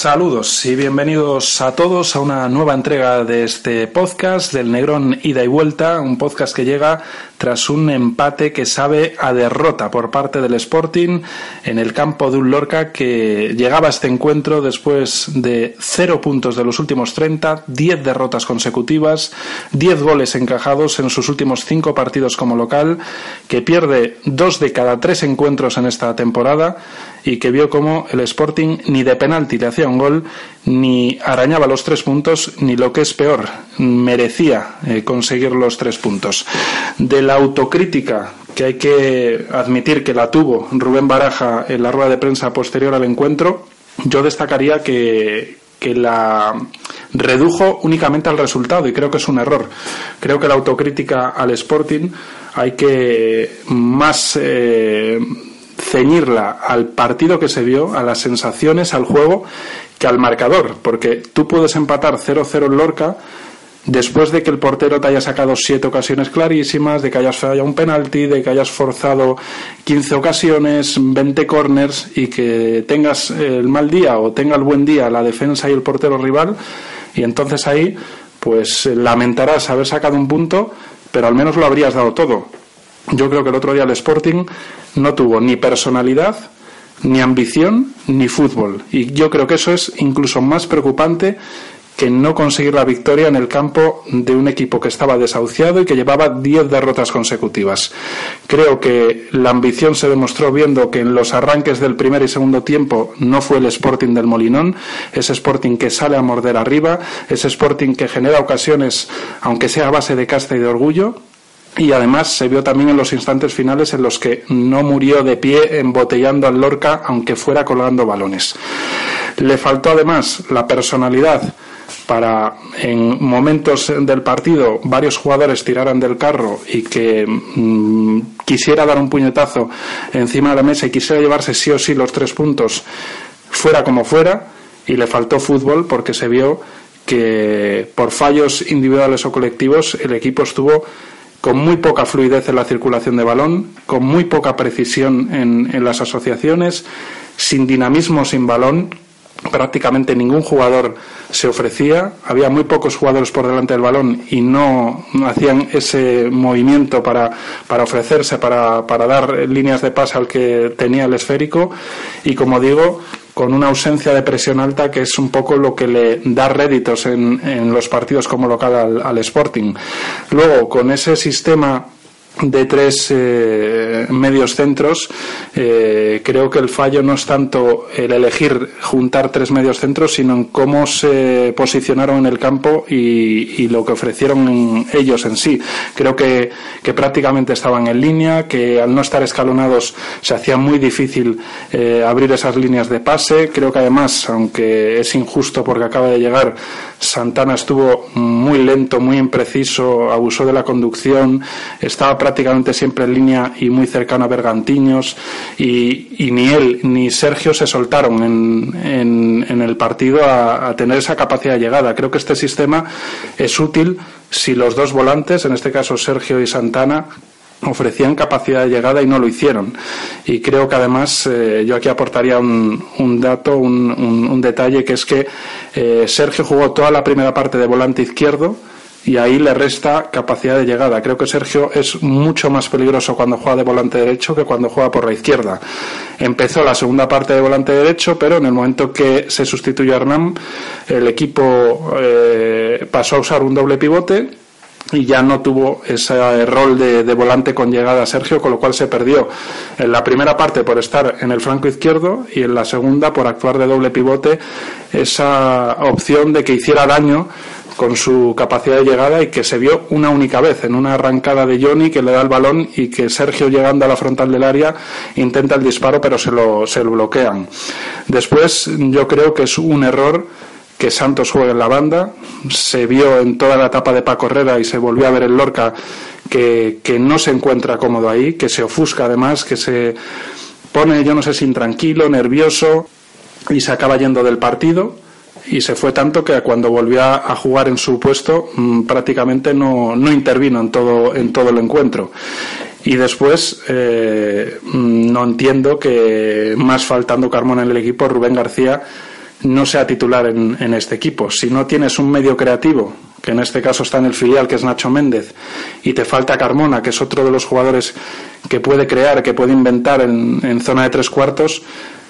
Saludos y bienvenidos a todos a una nueva entrega de este podcast del Negrón Ida y Vuelta, un podcast que llega tras un empate que sabe a derrota por parte del Sporting en el campo de un Lorca que llegaba a este encuentro después de cero puntos de los últimos 30, 10 derrotas consecutivas, 10 goles encajados en sus últimos cinco partidos como local, que pierde dos de cada tres encuentros en esta temporada y que vio como el Sporting ni de penalti le hacía un gol, ni arañaba los tres puntos, ni lo que es peor, merecía eh, conseguir los tres puntos. De la autocrítica que hay que admitir que la tuvo Rubén Baraja en la rueda de prensa posterior al encuentro, yo destacaría que, que la redujo únicamente al resultado y creo que es un error. Creo que la autocrítica al Sporting hay que más eh, ceñirla al partido que se vio, a las sensaciones, al juego, que al marcador, porque tú puedes empatar 0-0 en Lorca después de que el portero te haya sacado siete ocasiones clarísimas, de que hayas fallado un penalti, de que hayas forzado 15 ocasiones, 20 corners y que tengas el mal día o tenga el buen día la defensa y el portero rival y entonces ahí pues lamentarás haber sacado un punto, pero al menos lo habrías dado todo. Yo creo que el otro día el Sporting no tuvo ni personalidad, ni ambición, ni fútbol. Y yo creo que eso es incluso más preocupante que no conseguir la victoria en el campo de un equipo que estaba desahuciado y que llevaba 10 derrotas consecutivas. Creo que la ambición se demostró viendo que en los arranques del primer y segundo tiempo no fue el Sporting del Molinón, ese Sporting que sale a morder arriba, ese Sporting que genera ocasiones, aunque sea a base de casta y de orgullo, y además se vio también en los instantes finales en los que no murió de pie embotellando al Lorca aunque fuera colgando balones. Le faltó además la personalidad para en momentos del partido varios jugadores tiraran del carro y que mm, quisiera dar un puñetazo encima de la mesa y quisiera llevarse sí o sí los tres puntos fuera como fuera y le faltó fútbol porque se vio que por fallos individuales o colectivos el equipo estuvo con muy poca fluidez en la circulación de balón, con muy poca precisión en, en las asociaciones, sin dinamismo, sin balón, prácticamente ningún jugador se ofrecía, había muy pocos jugadores por delante del balón y no hacían ese movimiento para, para ofrecerse, para, para dar líneas de pase al que tenía el esférico y como digo, con una ausencia de presión alta que es un poco lo que le da réditos en, en los partidos como local al, al Sporting. Luego, con ese sistema de tres eh, medios centros, eh, creo que el fallo no es tanto el elegir juntar tres medios centros, sino en cómo se posicionaron en el campo y, y lo que ofrecieron ellos en sí. Creo que, que, prácticamente estaban en línea, que al no estar escalonados se hacía muy difícil eh, abrir esas líneas de pase. Creo que además, aunque es injusto porque acaba de llegar, Santana estuvo muy lento, muy impreciso, abusó de la conducción, estaba prácticamente siempre en línea y muy cercano a Bergantiños y, ni él ni Sergio se soltaron en, en, en el partido a, a, tener esa capacidad de llegada. Creo que este sistema es útil si los dos volantes, en este caso Sergio y Santana, ofrecían capacidad de llegada y no lo hicieron. Y creo que además eh, yo aquí aportaría un, dato, un, detalle, que es que eh, Sergio jugó toda la primera parte de volante izquierdo y ahí le resta capacidad de llegada. Creo que Sergio es mucho más peligroso cuando juega de volante derecho que cuando juega por la izquierda. Empezó la segunda parte de volante derecho, pero en el momento que se sustituyó a Hernán, el equipo eh, pasó a usar un doble pivote y ya no tuvo ese rol de, de, volante con llegada a Sergio, con lo cual se perdió en la primera parte por estar en el flanco izquierdo y en la segunda por actuar de doble pivote esa opción de que hiciera daño con su capacidad de llegada y que se vio una única vez en una arrancada de Johnny que le da el balón y que Sergio llegando a la frontal del área intenta el disparo pero se lo, se lo bloquean. Después yo creo que es un error que Santos juegue en la banda. Se vio en toda la etapa de Paco Herrera y se volvió a ver en Lorca que, que no se encuentra cómodo ahí, que se ofusca además, que se pone, yo no sé si intranquilo, nervioso y se acaba yendo del partido y se fue tanto que cuando volvió a jugar en su puesto mmm, prácticamente no, no, intervino en todo, en todo el encuentro. Y después eh, no entiendo que más faltando Carmona en el equipo, Rubén García no sea titular en, en este equipo. Si no tienes un medio creativo, que en este caso está en el filial, que es Nacho Méndez, y te falta Carmona, que es otro de los jugadores que puede crear, que puede inventar en, en zona de tres cuartos,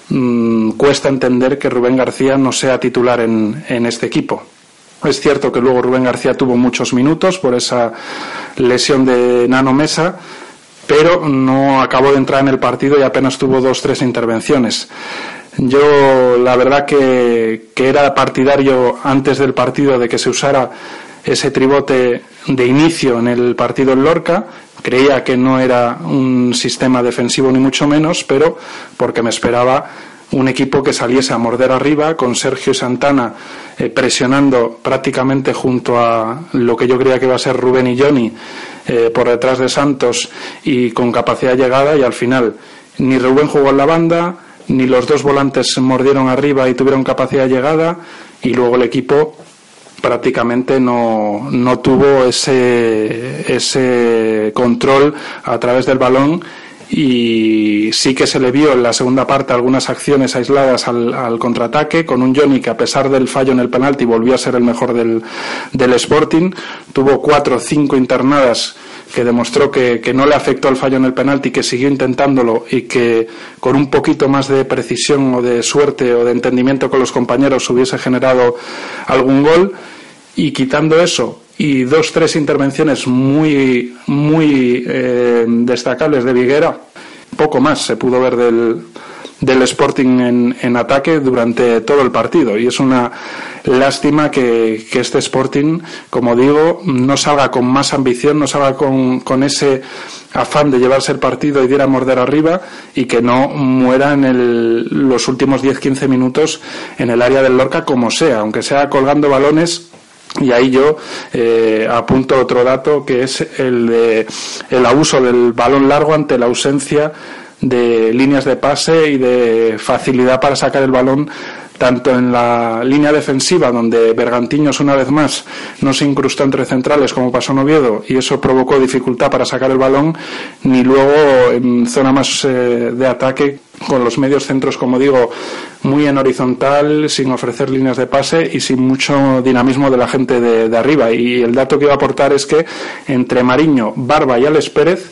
mmm, cuesta entender que Rubén García no sea titular en, en este equipo. Es cierto que luego Rubén García tuvo muchos minutos por esa lesión de Nano Mesa, pero no acabó de entrar en el partido y apenas tuvo dos, tres intervenciones. Yo la verdad que, que era partidario antes del partido de que se usara ese tribote de inicio en el partido en Lorca. Creía que no era un sistema defensivo ni mucho menos, pero porque me esperaba un equipo que saliese a morder arriba, con Sergio Santana eh, presionando prácticamente junto a lo que yo creía que iba a ser Rubén y Johnny eh, por detrás de Santos y con capacidad de llegada, y al final ni Rubén jugó en la banda, ni los dos volantes mordieron arriba y tuvieron capacidad de llegada, y luego el equipo prácticamente no, no tuvo ese, ese control a través del balón y sí que se le vio en la segunda parte algunas acciones aisladas al, al, contraataque con un Johnny que a pesar del fallo en el penalti volvió a ser el mejor del, del Sporting. Tuvo cuatro o cinco internadas que demostró que, que, no le afectó el fallo en el penalti, que siguió intentándolo y que con un poquito más de precisión o de suerte o de entendimiento con los compañeros hubiese generado algún gol. Y quitando eso y dos, tres intervenciones muy, muy eh, destacables de Viguera, poco más se pudo ver del, del Sporting en, en, ataque durante todo el partido. Y es una lástima que, que, este Sporting, como digo, no salga con más ambición, no salga con, con ese afán de llevarse el partido y diera a morder arriba y que no muera en el, los últimos 10-15 minutos en el área del Lorca como sea, aunque sea colgando balones y ahí yo eh, apunto otro dato que es el de el abuso del balón largo ante la ausencia de líneas de pase y de facilidad para sacar el balón tanto en la línea defensiva, donde Bergantiños una vez más no se incrustó entre centrales como pasó en Oviedo, y eso provocó dificultad para sacar el balón, ni luego en zona más eh, de ataque, con los medios centros, como digo, muy en horizontal, sin ofrecer líneas de pase y sin mucho dinamismo de la gente de, arriba. Y el dato que iba a aportar es que entre Mariño, Barba y Alex Pérez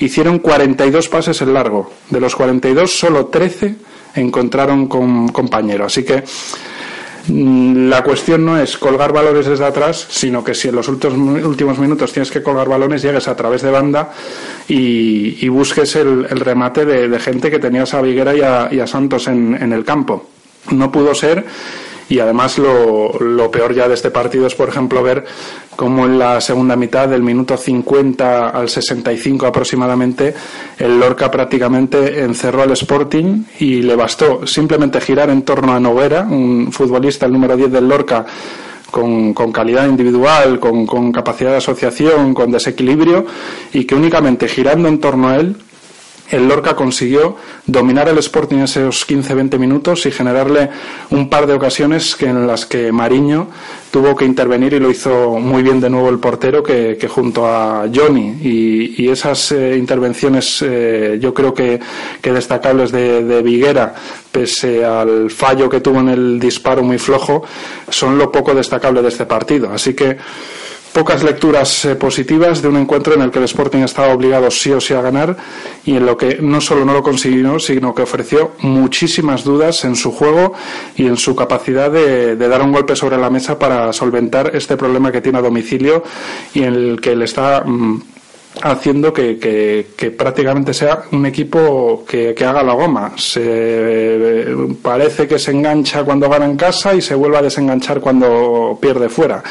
hicieron 42 pases en largo. De los 42, solo 13 encontraron con compañero. Así que mm, la cuestión no es colgar balones desde atrás, sino que si en los últimos minutos tienes que colgar balones, llegues a través de banda y, y busques el, remate de, de, gente que tenías a Viguera y a, y a Santos en, en, el campo. No pudo ser y además lo, lo, peor ya de este partido es, por ejemplo, ver cómo en la segunda mitad, del minuto 50 al 65 aproximadamente, el Lorca prácticamente encerró al Sporting y le bastó simplemente girar en torno a Noguera, un futbolista, el número 10 del Lorca, con, con, calidad individual, con, con, capacidad de asociación, con desequilibrio, y que únicamente girando en torno a él el Lorca consiguió dominar el Sporting esos 15-20 minutos y generarle un par de ocasiones que en las que Mariño tuvo que intervenir y lo hizo muy bien de nuevo el portero que, junto a Johnny. Y, y esas eh, intervenciones eh, yo creo que, que destacables de, de, Viguera pese al fallo que tuvo en el disparo muy flojo son lo poco destacable de este partido. Así que pocas lecturas eh, positivas de un encuentro en el que el Sporting estaba obligado sí o sí a ganar y en lo que no solo no lo consiguió, sino que ofreció muchísimas dudas en su juego y en su capacidad de, dar un golpe sobre la mesa para solventar este problema que tiene a domicilio y en el que le está mmm, haciendo que, prácticamente sea un equipo que, haga la goma. Se parece que se engancha cuando gana en casa y se vuelve a desenganchar cuando pierde fuera.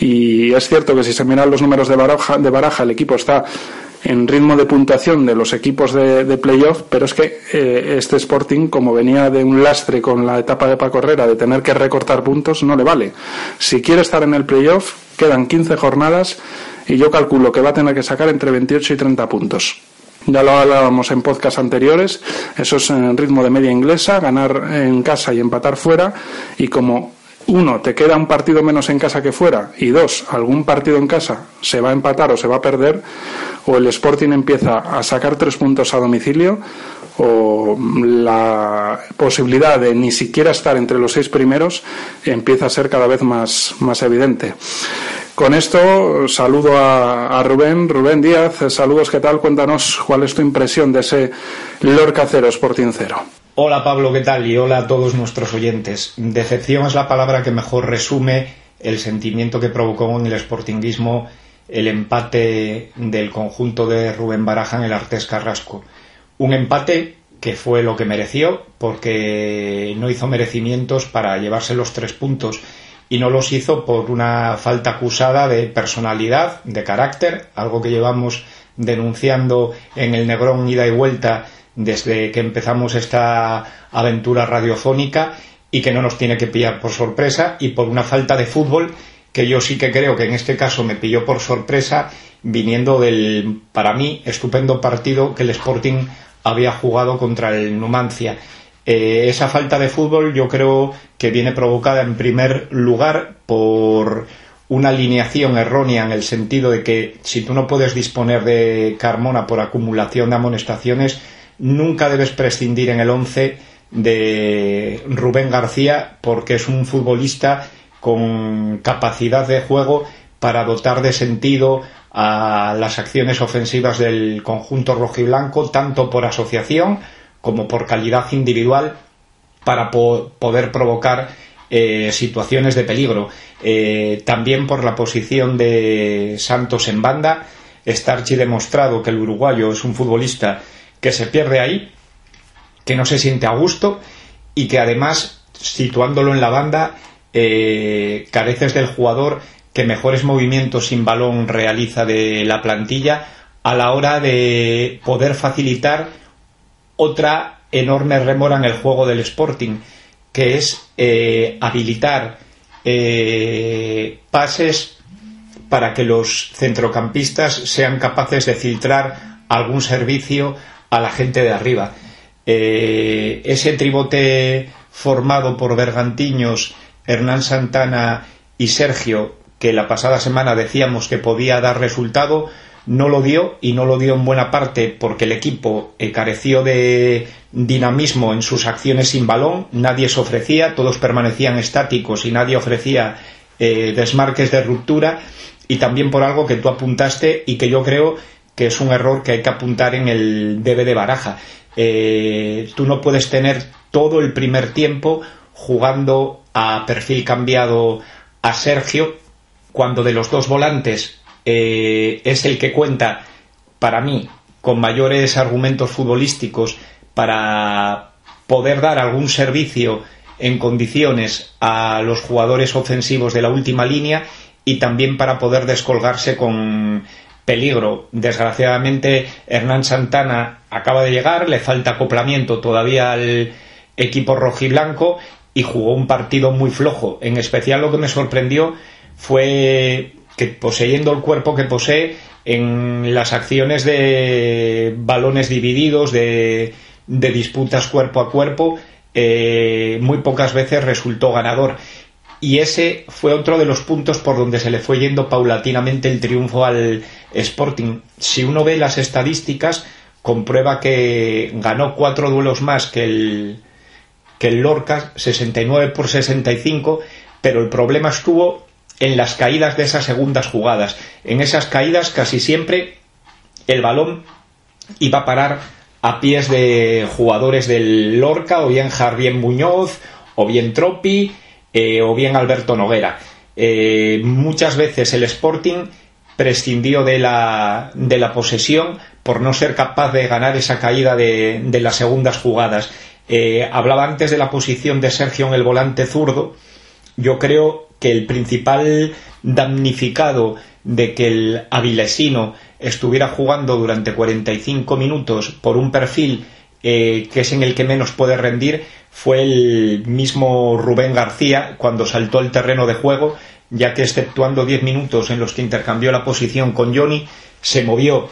Y es cierto que si se miran los números de Baraja, de Baraja el equipo está en ritmo de puntuación de los equipos de, playoff, pero es que eh, este Sporting, como venía de un lastre con la etapa de Paco Herrera, de tener que recortar puntos, no le vale. Si quiere estar en el playoff, quedan 15 jornadas y yo calculo que va a tener que sacar entre 28 y 30 puntos. Ya lo hablábamos en podcast anteriores, eso es en ritmo de media inglesa, ganar en casa y empatar fuera, y como uno, te queda un partido menos en casa que fuera, y dos, algún partido en casa se va a empatar o se va a perder, o el Sporting empieza a sacar tres puntos a domicilio, o la posibilidad de ni siquiera estar entre los seis primeros empieza a ser cada vez más, más evidente. Con esto saludo a, Rubén, Rubén Díaz, saludos, ¿qué tal? Cuéntanos cuál es tu impresión de ese Lorca cero Sporting cero. Hola Pablo, ¿qué tal? Y hola a todos nuestros oyentes. Decepción es la palabra que mejor resume el sentimiento que provocó en el sportinguismo el empate del conjunto de Rubén Baraja en el Artes Carrasco. Un empate que fue lo que mereció porque no hizo merecimientos para llevarse los tres puntos y no los hizo por una falta acusada de personalidad, de carácter, algo que llevamos denunciando en el Negrón ida y vuelta desde que empezamos esta aventura radiofónica y que no nos tiene que pillar por sorpresa y por una falta de fútbol que yo sí que creo que en este caso me pilló por sorpresa viniendo del, para mí, estupendo partido que el Sporting había jugado contra el Numancia. Eh, esa falta de fútbol yo creo que viene provocada en primer lugar por una alineación errónea en el sentido de que si tú no puedes disponer de Carmona por acumulación de amonestaciones, nunca debes prescindir en el once de Rubén García porque es un futbolista con capacidad de juego para dotar de sentido a las acciones ofensivas del conjunto rojiblanco, tanto por asociación como por calidad individual para poder provocar eh, situaciones de peligro. Eh, también por la posición de Santos en banda. Starchi demostrado que el uruguayo es un futbolista que se pierde ahí, que no se siente a gusto y que además, situándolo en la banda, eh, careces del jugador que mejores movimientos sin balón realiza de la plantilla a la hora de poder facilitar otra enorme remora en el juego del Sporting, que es eh, habilitar eh, pases para que los centrocampistas sean capaces de filtrar algún servicio a la gente de arriba. Eh, ese tribote formado por Bergantiños, Hernán Santana y Sergio, que la pasada semana decíamos que podía dar resultado, no lo dio y no lo dio en buena parte porque el equipo eh, careció de dinamismo en sus acciones sin balón, nadie se ofrecía, todos permanecían estáticos y nadie ofrecía eh, desmarques de ruptura y también por algo que tú apuntaste y que yo creo que es un error que hay que apuntar en el debe de baraja. Eh, tú no puedes tener todo el primer tiempo jugando a perfil cambiado a Sergio cuando de los dos volantes eh, es el que cuenta, para mí, con mayores argumentos futbolísticos para poder dar algún servicio en condiciones a los jugadores ofensivos de la última línea y también para poder descolgarse con peligro. Desgraciadamente, Hernán Santana acaba de llegar, le falta acoplamiento todavía al equipo rojiblanco y jugó un partido muy flojo. En especial lo que me sorprendió fue que poseyendo el cuerpo que posee en las acciones de balones divididos, de, disputas cuerpo a cuerpo, eh, muy pocas veces resultó ganador. Y ese fue otro de los puntos por donde se le fue yendo paulatinamente el triunfo al Sporting. Si uno ve las estadísticas, comprueba que ganó cuatro duelos más que el, que el Lorca, 69 por 65, pero el problema estuvo en las caídas de esas segundas jugadas. En esas caídas casi siempre el balón iba a parar a pies de jugadores del Lorca, o bien Javier Muñoz, o bien Tropi, eh, o bien Alberto Noguera. Eh, muchas veces el Sporting prescindió de la, de la posesión por no ser capaz de ganar esa caída de, de las segundas jugadas. Eh, hablaba antes de la posición de Sergio en el volante zurdo. Yo creo que el principal damnificado de que el avilesino estuviera jugando durante 45 minutos por un perfil que es en el que menos puede rendir fue el mismo Rubén García cuando saltó al terreno de juego, ya que exceptuando 10 minutos en los que intercambió la posición con Johnny, se movió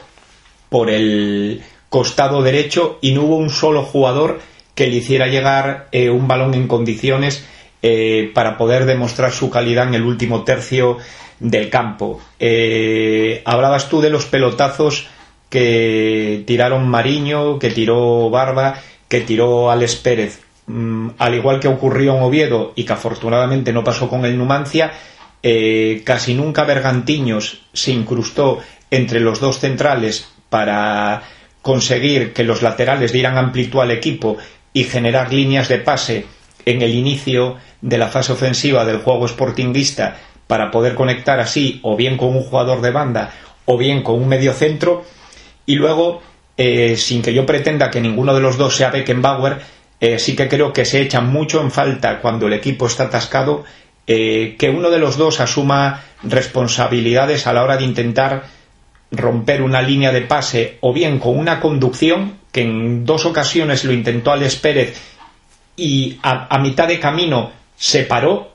por el costado derecho y no hubo un solo jugador que le hiciera llegar eh, un balón en condiciones eh, para poder demostrar su calidad en el último tercio del campo. Eh, hablabas tú de los pelotazos que tiraron Mariño, que tiró Barba, que tiró Alex Pérez. Mm, al igual que ocurrió en Oviedo y que afortunadamente no pasó con el Numancia, eh, casi nunca Bergantiños se incrustó entre los dos centrales para conseguir que los laterales dieran amplitud al equipo y generar líneas de pase en el inicio de la fase ofensiva del juego sportinguista para poder conectar así o bien con un jugador de banda o bien con un medio centro. Y luego eh, sin que yo pretenda que ninguno de los dos sea Beckenbauer eh, sí que creo que se echa mucho en falta cuando el equipo está atascado eh, que uno de los dos asuma responsabilidades a la hora de intentar romper una línea de pase o bien con una conducción que en dos ocasiones lo intentó Alex Pérez y a, mitad de camino se paró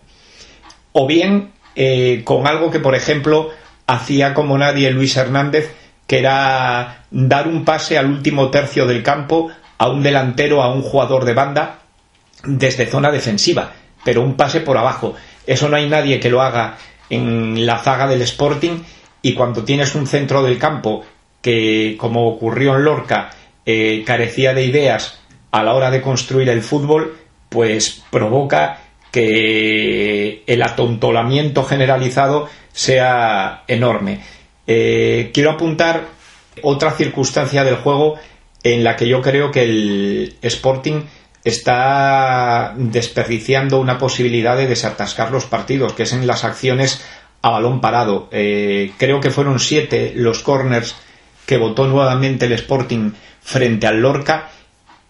o bien eh, con algo que por ejemplo hacía como nadie Luis Hernández que era dar un pase al último tercio del campo a un delantero, a un jugador de banda desde zona defensiva, pero un pase por abajo. Eso no hay nadie que lo haga en la zaga del Sporting y cuando tienes un centro del campo que, como ocurrió en Lorca, eh, carecía de ideas a la hora de construir el fútbol, pues provoca que el atontolamiento generalizado sea enorme. Eh, quiero apuntar otra circunstancia del juego en la que yo creo que el Sporting está desperdiciando una posibilidad de desatascar los partidos, que es en las acciones a balón parado. Eh, creo que fueron siete los corners que votó nuevamente el Sporting frente al Lorca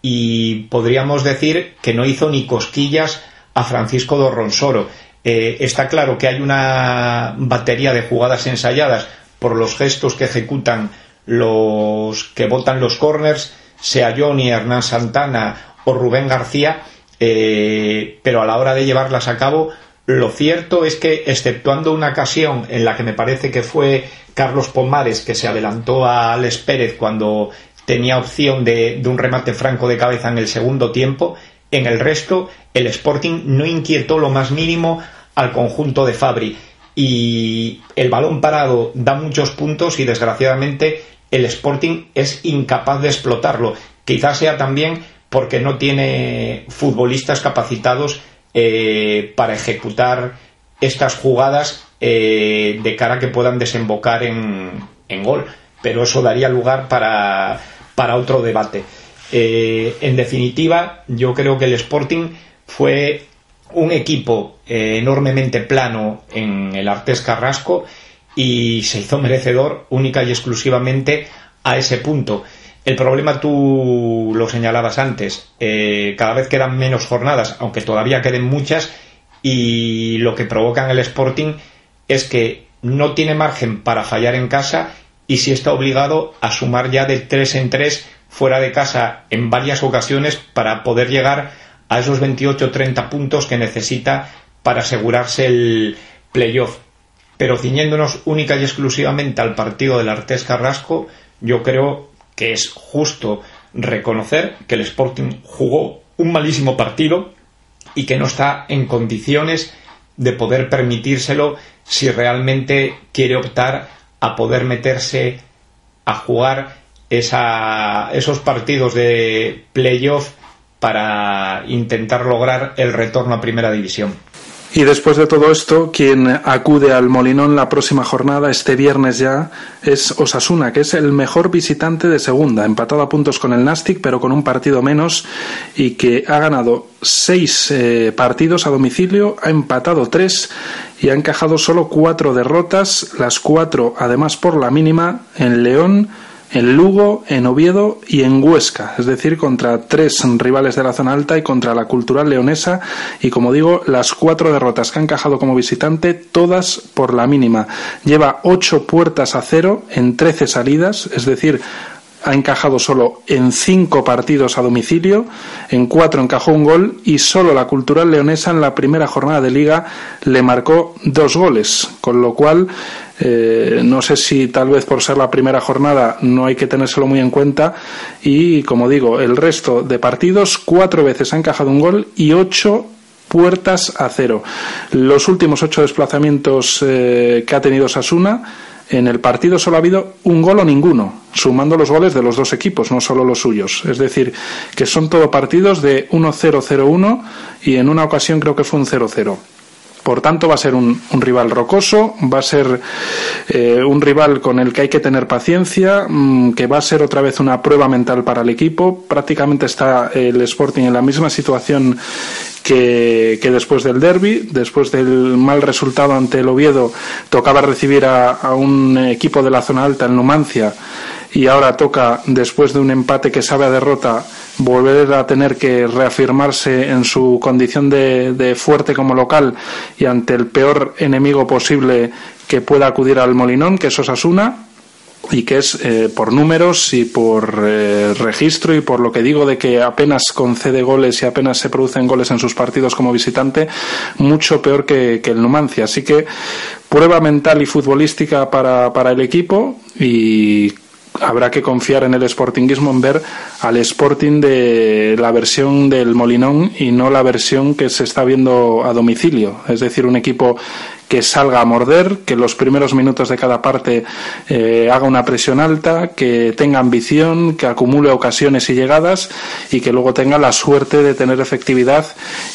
y podríamos decir que no hizo ni cosquillas a Francisco Dorronsoro. Eh, está claro que hay una batería de jugadas ensayadas por los gestos que ejecutan los que votan los corners, sea Johnny, Hernán Santana o Rubén García, eh, pero a la hora de llevarlas a cabo lo cierto es que, exceptuando una ocasión en la que me parece que fue Carlos Pomares que se adelantó a Alex Pérez cuando tenía opción de, un remate franco de cabeza en el segundo tiempo, en el resto el Sporting no inquietó lo más mínimo al conjunto de Fabri. Y el balón parado da muchos puntos y desgraciadamente el Sporting es incapaz de explotarlo. Quizás sea también porque no tiene futbolistas capacitados eh, para ejecutar estas jugadas eh, de cara a que puedan desembocar en, gol. Pero eso daría lugar para, otro debate. Eh, en definitiva, yo creo que el Sporting fue un equipo enormemente plano en el Artes Carrasco y se hizo merecedor única y exclusivamente a ese punto. El problema tú lo señalabas antes, eh, cada vez quedan menos jornadas, aunque todavía queden muchas, y lo que provoca en el Sporting es que no tiene margen para fallar en casa y si está obligado a sumar ya de tres en tres fuera de casa en varias ocasiones para poder llegar a esos 28-30 puntos que necesita para asegurarse el playoff. Pero ciñéndonos única y exclusivamente al partido del Artés Carrasco, yo creo que es justo reconocer que el Sporting jugó un malísimo partido y que no está en condiciones de poder permitírselo si realmente quiere optar a poder meterse a jugar esos partidos de playoff para intentar lograr el retorno a primera división. Y después de todo esto, quien acude al Molinón la próxima jornada, este viernes ya, es Osasuna, que es el mejor visitante de segunda, empatado a puntos con el Nastic, pero con un partido menos, y que ha ganado seis eh, partidos a domicilio, ha empatado tres y ha encajado solo cuatro derrotas, las cuatro además por la mínima, en León, en Lugo, en Oviedo y en Huesca, es decir, contra tres rivales de la zona alta y contra la cultural leonesa y como digo, las cuatro derrotas que ha encajado como visitante, todas por la mínima. Lleva ocho puertas a cero en trece salidas, es decir, ha encajado solo en cinco partidos a domicilio, en cuatro encajó un gol y solo la Cultural Leonesa en la primera jornada de liga le marcó dos goles, con lo cual eh, no sé si tal vez por ser la primera jornada no hay que tenérselo muy en cuenta y como digo, el resto de partidos cuatro veces ha encajado un gol y ocho puertas a cero. Los últimos ocho desplazamientos eh, que ha tenido Sasuna, en el partido solo ha habido un gol o ninguno, sumando los goles de los dos equipos, no solo los suyos. Es decir, que son todo partidos de 1-0-0-1 y en una ocasión creo que fue un 0-0. Por tanto, va a ser un, rival rocoso, va a ser eh, un rival con el que hay que tener paciencia, mm, que va a ser otra vez una prueba mental para el equipo. Prácticamente está el Sporting en la misma situación que, después del derby, después del mal resultado ante el Oviedo, tocaba recibir a, a un equipo de la zona alta en Numancia y ahora toca, después de un empate que sabe a derrota, volver a tener que reafirmarse en su condición de, fuerte como local y ante el peor enemigo posible que pueda acudir al Molinón, que es Osasuna, y que es eh, por números y por eh, registro y por lo que digo de que apenas concede goles y apenas se producen goles en sus partidos como visitante, mucho peor que, que el Numancia. Así que prueba mental y futbolística para, para el equipo y habrá que confiar en el sportinguismo en ver al Sporting de la versión del Molinón y no la versión que se está viendo a domicilio. Es decir, un equipo que salga a morder, que los primeros minutos de cada parte eh, haga una presión alta, que tenga ambición, que acumule ocasiones y llegadas y que luego tenga la suerte de tener efectividad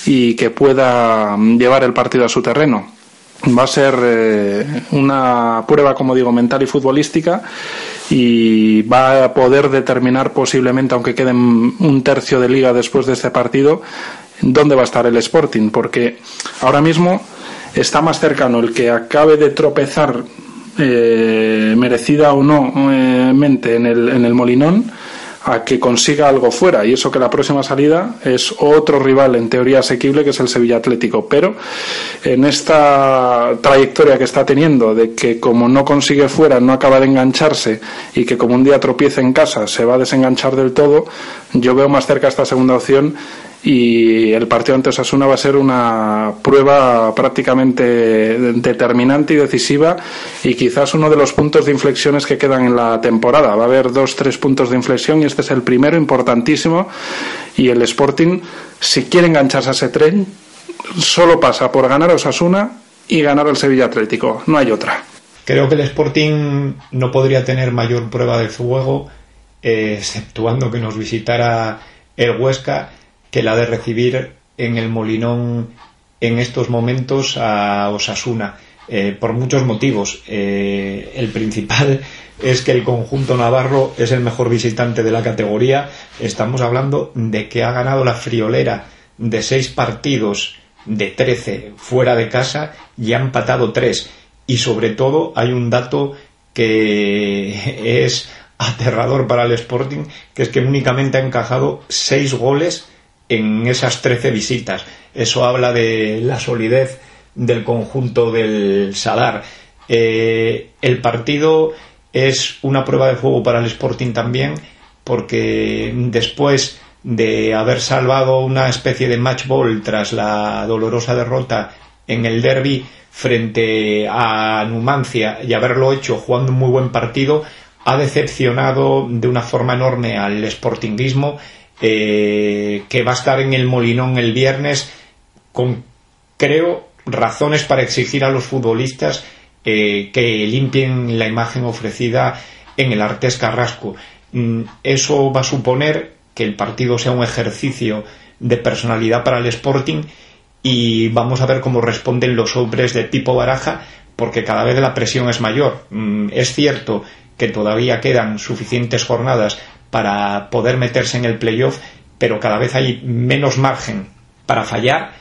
y que pueda llevar el partido a su terreno va a ser eh, una prueba, como digo, mental y futbolística y va a poder determinar posiblemente, aunque quede un tercio de liga después de este partido, dónde va a estar el Sporting, porque ahora mismo está más cercano el que acabe de tropezar eh, merecida o no eh, mente en el, en el Molinón a que consiga algo fuera. Y eso que la próxima salida es otro rival en teoría asequible que es el Sevilla Atlético. Pero en esta trayectoria que está teniendo de que como no consigue fuera no acaba de engancharse y que como un día tropieza en casa se va a desenganchar del todo yo veo más cerca esta segunda opción y el partido ante Osasuna va a ser una prueba prácticamente determinante y decisiva y quizás uno de los puntos de inflexiones que quedan en la temporada. Va a haber dos, tres puntos de inflexión y este es el primero importantísimo y el Sporting, si quiere engancharse a ese tren, solo pasa por ganar a Osasuna y ganar al Sevilla Atlético, no hay otra. Creo que el Sporting no podría tener mayor prueba de fuego, eh, exceptuando que nos visitara el Huesca que la de recibir en el Molinón en estos momentos a Osasuna. Eh, por muchos motivos. Eh, el principal es que el conjunto navarro es el mejor visitante de la categoría. Estamos hablando de que ha ganado la friolera de seis partidos de trece fuera de casa y ha empatado tres. Y sobre todo hay un dato que es aterrador para el Sporting, que es que únicamente ha encajado seis goles en esas 13 visitas. Eso habla de la solidez del conjunto del Sadar. Eh, el partido es una prueba de fuego para el Sporting también, porque después de haber salvado una especie de match ball tras la dolorosa derrota en el derby frente a Numancia y haberlo hecho jugando un muy buen partido, ha decepcionado de una forma enorme al sportinguismo eh, que va a estar en el Molinón el viernes con, creo, razones para exigir a los futbolistas eh, que limpien la imagen ofrecida en el Artes Carrasco. Mm, eso va a suponer que el partido sea un ejercicio de personalidad para el Sporting y vamos a ver cómo responden los hombres de tipo baraja porque cada vez la presión es mayor. Mm, es cierto que todavía quedan suficientes jornadas para poder meterse en el playoff, pero cada vez hay menos margen para fallar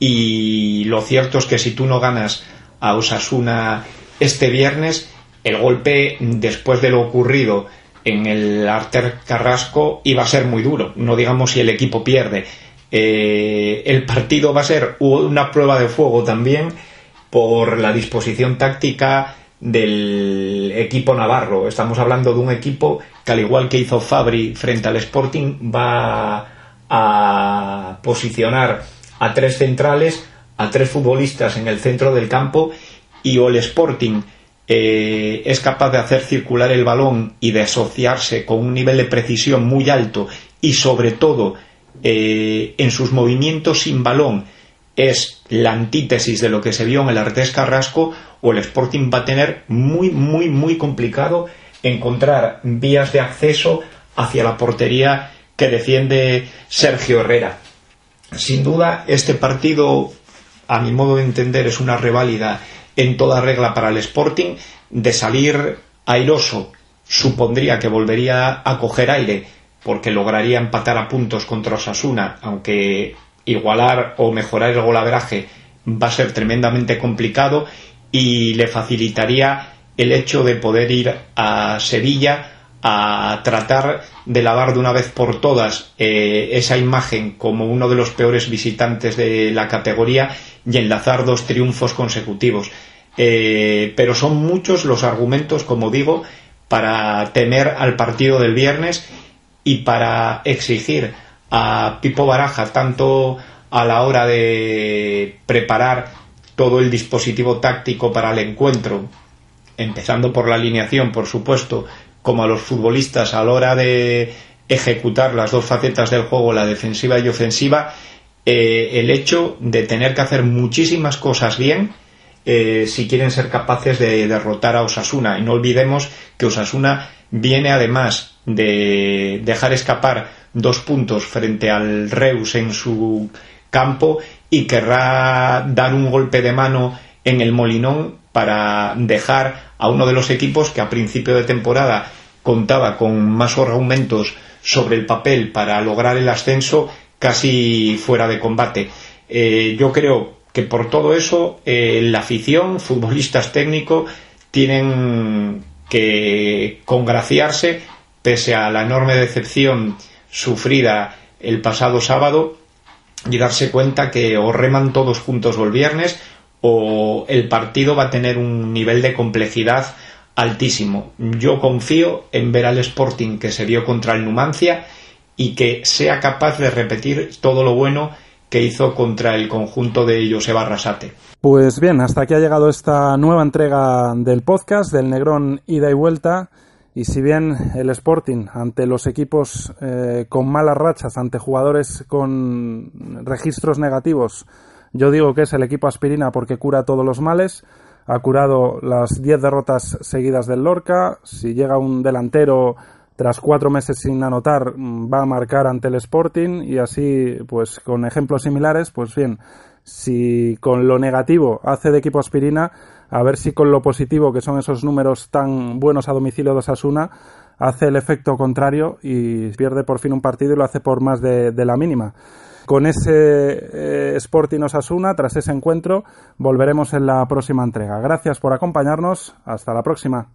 y lo cierto es que si tú no ganas a Osasuna este viernes, el golpe después de lo ocurrido en el Arter Carrasco iba a ser muy duro, no digamos si el equipo pierde. Eh, el partido va a ser una prueba de fuego también por la disposición táctica del equipo navarro. Estamos hablando de un equipo que al igual que hizo Fabri frente al Sporting va a posicionar a tres centrales, a tres futbolistas en el centro del campo y o el Sporting eh, es capaz de hacer circular el balón y de asociarse con un nivel de precisión muy alto y sobre todo eh, en sus movimientos sin balón es la antítesis de lo que se vio en el Artés Carrasco o el Sporting va a tener muy, muy, muy complicado encontrar vías de acceso hacia la portería que defiende Sergio Herrera. Sin duda, este partido, a mi modo de entender, es una reválida en toda regla para el Sporting. De salir airoso, supondría que volvería a coger aire porque lograría empatar a puntos contra Osasuna, aunque igualar o mejorar el golaveraje va a ser tremendamente complicado y le facilitaría el hecho de poder ir a Sevilla a tratar de lavar de una vez por todas eh, esa imagen como uno de los peores visitantes de la categoría y enlazar dos triunfos consecutivos. Eh, pero son muchos los argumentos, como digo, para temer al partido del viernes y para exigir a Pipo Baraja tanto a la hora de preparar todo el dispositivo táctico para el encuentro, empezando por la alineación, por supuesto, como a los futbolistas a la hora de ejecutar las dos facetas del juego, la defensiva y ofensiva, eh, el hecho de tener que hacer muchísimas cosas bien eh, si quieren ser capaces de derrotar a Osasuna. Y no olvidemos que Osasuna viene además de dejar escapar dos puntos frente al Reus en su campo y querrá dar un golpe de mano en el Molinón para dejar a uno de los equipos que a principio de temporada contaba con más argumentos sobre el papel para lograr el ascenso casi fuera de combate. Eh, yo creo que por todo eso eh, la afición, futbolistas técnicos, tienen que congraciarse pese a la enorme decepción sufrida el pasado sábado y darse cuenta que o reman todos juntos el viernes o el partido va a tener un nivel de complejidad altísimo. Yo confío en ver al Sporting que se vio contra el Numancia y que sea capaz de repetir todo lo bueno que hizo contra el conjunto de Joseba Arrasate. Pues bien, hasta aquí ha llegado esta nueva entrega del podcast del Negrón Ida y Vuelta. Y si bien el Sporting, ante los equipos eh, con malas rachas, ante jugadores con registros negativos, yo digo que es el equipo aspirina porque cura todos los males, ha curado las 10 derrotas seguidas del Lorca, si llega un delantero tras cuatro meses sin anotar va a marcar ante el Sporting y así pues con ejemplos similares pues bien si con lo negativo hace de equipo aspirina a ver si con lo positivo, que son esos números tan buenos a domicilio de Osasuna, hace el efecto contrario y pierde por fin un partido y lo hace por más de, la mínima. Con ese eh, Sporting Osasuna, tras ese encuentro, volveremos en la próxima entrega. Gracias por acompañarnos. Hasta la próxima.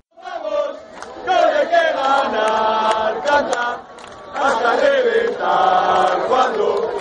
cuando